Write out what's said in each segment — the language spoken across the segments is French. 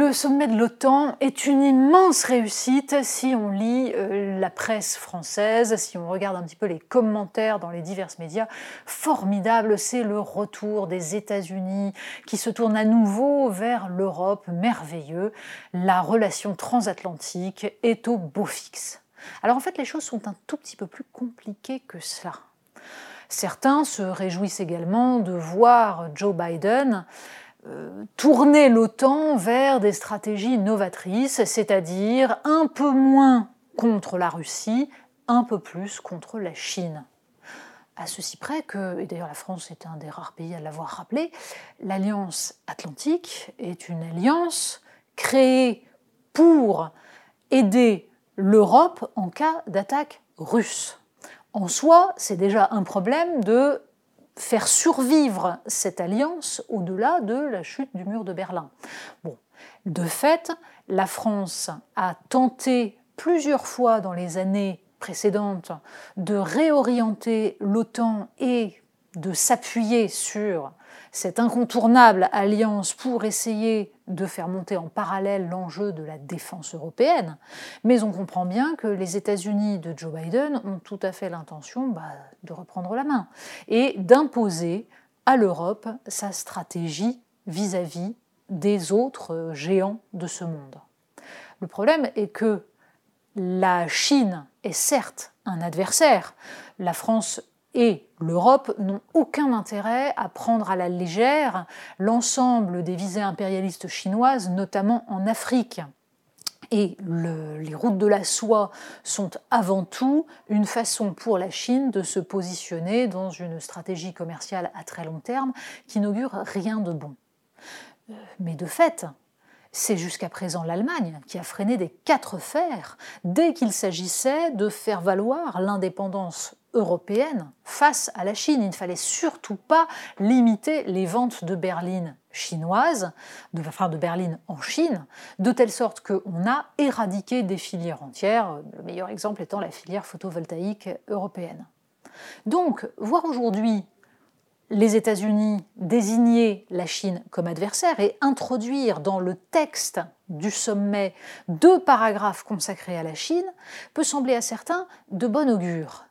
Le sommet de l'OTAN est une immense réussite si on lit euh, la presse française, si on regarde un petit peu les commentaires dans les divers médias. Formidable, c'est le retour des États-Unis qui se tournent à nouveau vers l'Europe, merveilleux. La relation transatlantique est au beau fixe. Alors en fait, les choses sont un tout petit peu plus compliquées que cela. Certains se réjouissent également de voir Joe Biden tourner l'OTAN vers des stratégies novatrices, c'est-à-dire un peu moins contre la Russie, un peu plus contre la Chine. À ceci près que, et d'ailleurs la France est un des rares pays à l'avoir rappelé, l'Alliance atlantique est une alliance créée pour aider l'Europe en cas d'attaque russe. En soi, c'est déjà un problème de faire survivre cette alliance au-delà de la chute du mur de Berlin. De fait, la France a tenté plusieurs fois dans les années précédentes de réorienter l'OTAN et de s'appuyer sur cette incontournable alliance pour essayer de faire monter en parallèle l'enjeu de la défense européenne, mais on comprend bien que les États-Unis de Joe Biden ont tout à fait l'intention bah, de reprendre la main et d'imposer à l'Europe sa stratégie vis-à-vis des autres géants de ce monde. Le problème est que la Chine est certes un adversaire. La France et l'Europe n'ont aucun intérêt à prendre à la légère l'ensemble des visées impérialistes chinoises, notamment en Afrique. Et les routes de la soie sont avant tout une façon pour la Chine de se positionner dans une stratégie commerciale à très long terme qui n'augure rien de bon. Euh, mais de fait, c'est jusqu'à présent l'Allemagne qui a freiné des quatre fers dès qu'il s'agissait de faire valoir l'indépendance européenne face à la Chine. Il ne fallait surtout pas limiter les ventes de berlines chinoises, de, enfin de berlines en Chine, de telle sorte qu'on a éradiqué des filières entières, le meilleur exemple étant la filière photovoltaïque européenne. Donc, voir aujourd'hui les États-Unis désigner la Chine comme adversaire et introduire dans le texte du sommet deux paragraphes consacrés à la Chine peut sembler à certains de bon augure.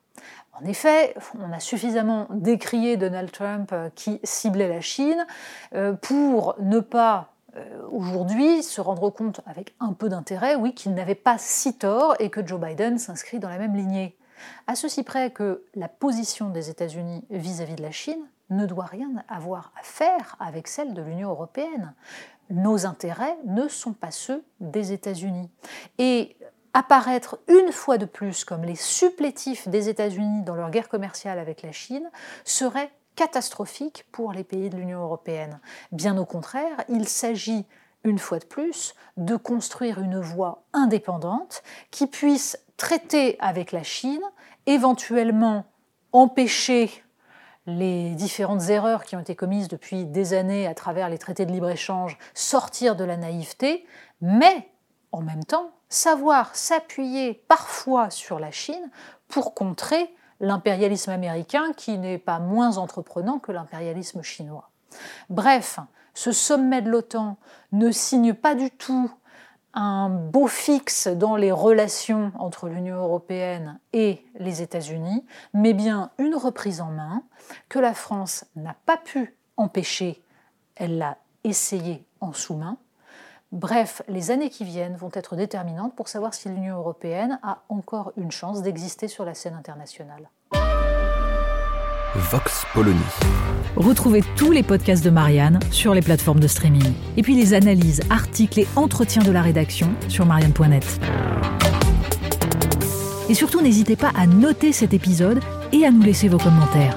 En effet, on a suffisamment décrié Donald Trump euh, qui ciblait la Chine euh, pour ne pas euh, aujourd'hui se rendre compte avec un peu d'intérêt, oui, qu'il n'avait pas si tort et que Joe Biden s'inscrit dans la même lignée. À ceci près que la position des États-Unis vis-à-vis de la Chine ne doit rien avoir à faire avec celle de l'Union européenne. Nos intérêts ne sont pas ceux des États-Unis. Apparaître une fois de plus comme les supplétifs des États-Unis dans leur guerre commerciale avec la Chine serait catastrophique pour les pays de l'Union européenne. Bien au contraire, il s'agit une fois de plus de construire une voie indépendante qui puisse traiter avec la Chine, éventuellement empêcher les différentes erreurs qui ont été commises depuis des années à travers les traités de libre-échange, sortir de la naïveté, mais en même temps savoir s'appuyer parfois sur la Chine pour contrer l'impérialisme américain qui n'est pas moins entreprenant que l'impérialisme chinois. Bref, ce sommet de l'OTAN ne signe pas du tout un beau fixe dans les relations entre l'Union européenne et les États-Unis, mais bien une reprise en main que la France n'a pas pu empêcher, elle l'a essayé en sous-main, Bref, les années qui viennent vont être déterminantes pour savoir si l'Union européenne a encore une chance d'exister sur la scène internationale. Vox Polony. Retrouvez tous les podcasts de Marianne sur les plateformes de streaming. Et puis les analyses, articles et entretiens de la rédaction sur marianne.net. Et surtout, n'hésitez pas à noter cet épisode et à nous laisser vos commentaires.